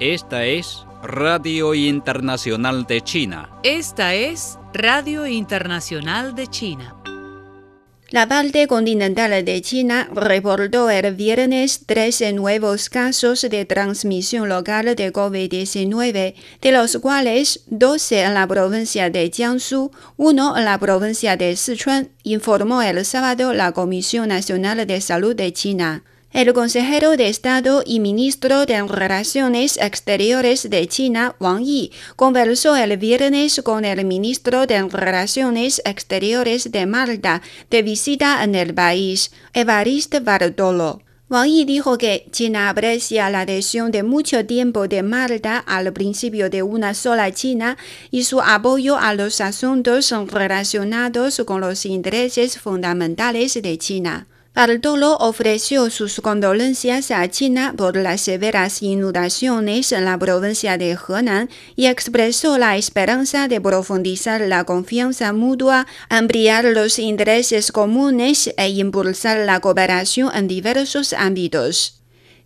Esta es Radio Internacional de China. Esta es Radio Internacional de China. La parte continental de China reportó el viernes 13 nuevos casos de transmisión local de COVID-19, de los cuales 12 en la provincia de Jiangsu, 1 en la provincia de Sichuan, informó el sábado la Comisión Nacional de Salud de China. El consejero de Estado y ministro de Relaciones Exteriores de China, Wang Yi, conversó el viernes con el ministro de Relaciones Exteriores de Malta de visita en el país, Evariste Bartolo. Wang Yi dijo que China aprecia la adhesión de mucho tiempo de Malta al principio de una sola China y su apoyo a los asuntos relacionados con los intereses fundamentales de China. Bartolo ofreció sus condolencias a China por las severas inundaciones en la provincia de Henan y expresó la esperanza de profundizar la confianza mutua, ampliar los intereses comunes e impulsar la cooperación en diversos ámbitos.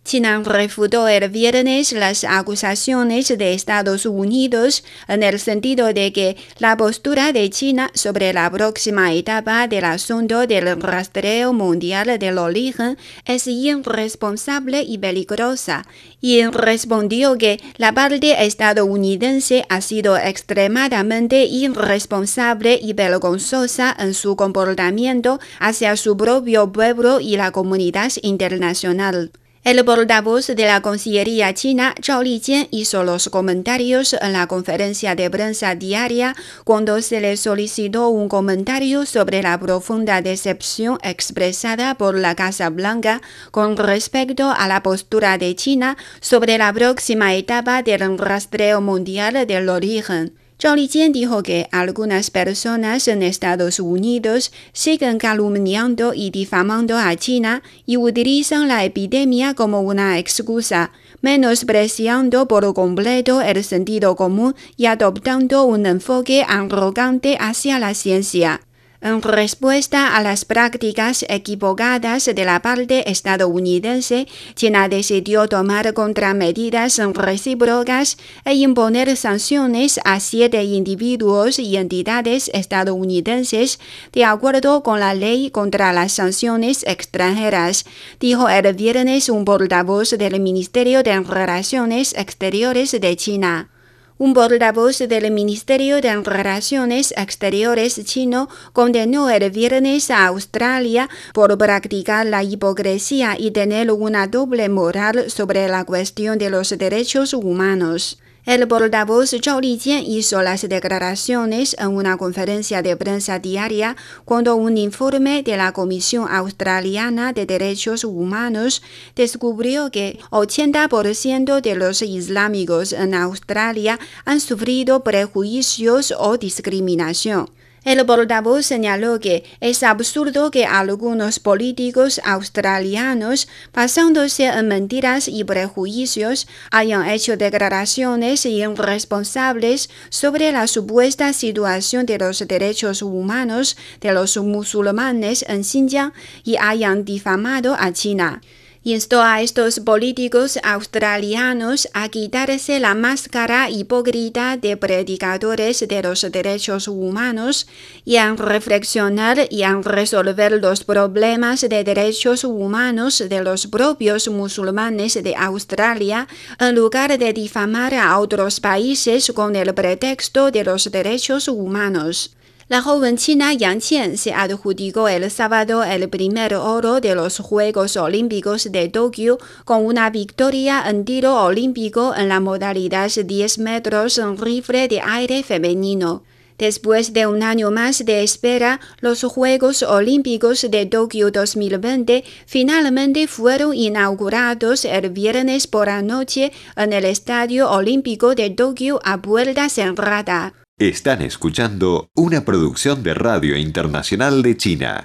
China refutó el viernes las acusaciones de Estados Unidos en el sentido de que la postura de China sobre la próxima etapa del asunto del rastreo mundial del origen es irresponsable y peligrosa, y respondió que la parte estadounidense ha sido extremadamente irresponsable y vergonzosa en su comportamiento hacia su propio pueblo y la comunidad internacional. El portavoz de la Cancillería china, Zhao Lijian, hizo los comentarios en la conferencia de prensa diaria cuando se le solicitó un comentario sobre la profunda decepción expresada por la Casa Blanca con respecto a la postura de China sobre la próxima etapa del rastreo mundial del origen. Lijian dijo que algunas personas en Estados Unidos siguen calumniando y difamando a China y utilizan la epidemia como una excusa, menospreciando por completo el sentido común y adoptando un enfoque arrogante hacia la ciencia. En respuesta a las prácticas equivocadas de la parte estadounidense, China decidió tomar contramedidas recíprocas e imponer sanciones a siete individuos y entidades estadounidenses de acuerdo con la ley contra las sanciones extranjeras, dijo el viernes un portavoz del Ministerio de Relaciones Exteriores de China. Un portavoz del Ministerio de Relaciones Exteriores chino condenó el viernes a Australia por practicar la hipocresía y tener una doble moral sobre la cuestión de los derechos humanos. El portavoz Zhao Lijian hizo las declaraciones en una conferencia de prensa diaria cuando un informe de la Comisión Australiana de Derechos Humanos descubrió que 80% de los islámicos en Australia han sufrido prejuicios o discriminación. El portavoz señaló que es absurdo que algunos políticos australianos, basándose en mentiras y prejuicios, hayan hecho declaraciones irresponsables sobre la supuesta situación de los derechos humanos de los musulmanes en Xinjiang y hayan difamado a China instó a estos políticos australianos a quitarse la máscara hipócrita de predicadores de los derechos humanos y a reflexionar y a resolver los problemas de derechos humanos de los propios musulmanes de Australia en lugar de difamar a otros países con el pretexto de los derechos humanos. La joven china Yang Qian se adjudicó el sábado el primer oro de los Juegos Olímpicos de Tokio con una victoria en tiro olímpico en la modalidad 10 metros en rifle de aire femenino. Después de un año más de espera, los Juegos Olímpicos de Tokio 2020 finalmente fueron inaugurados el viernes por la noche en el Estadio Olímpico de Tokio a puerta cerrada. Están escuchando una producción de Radio Internacional de China.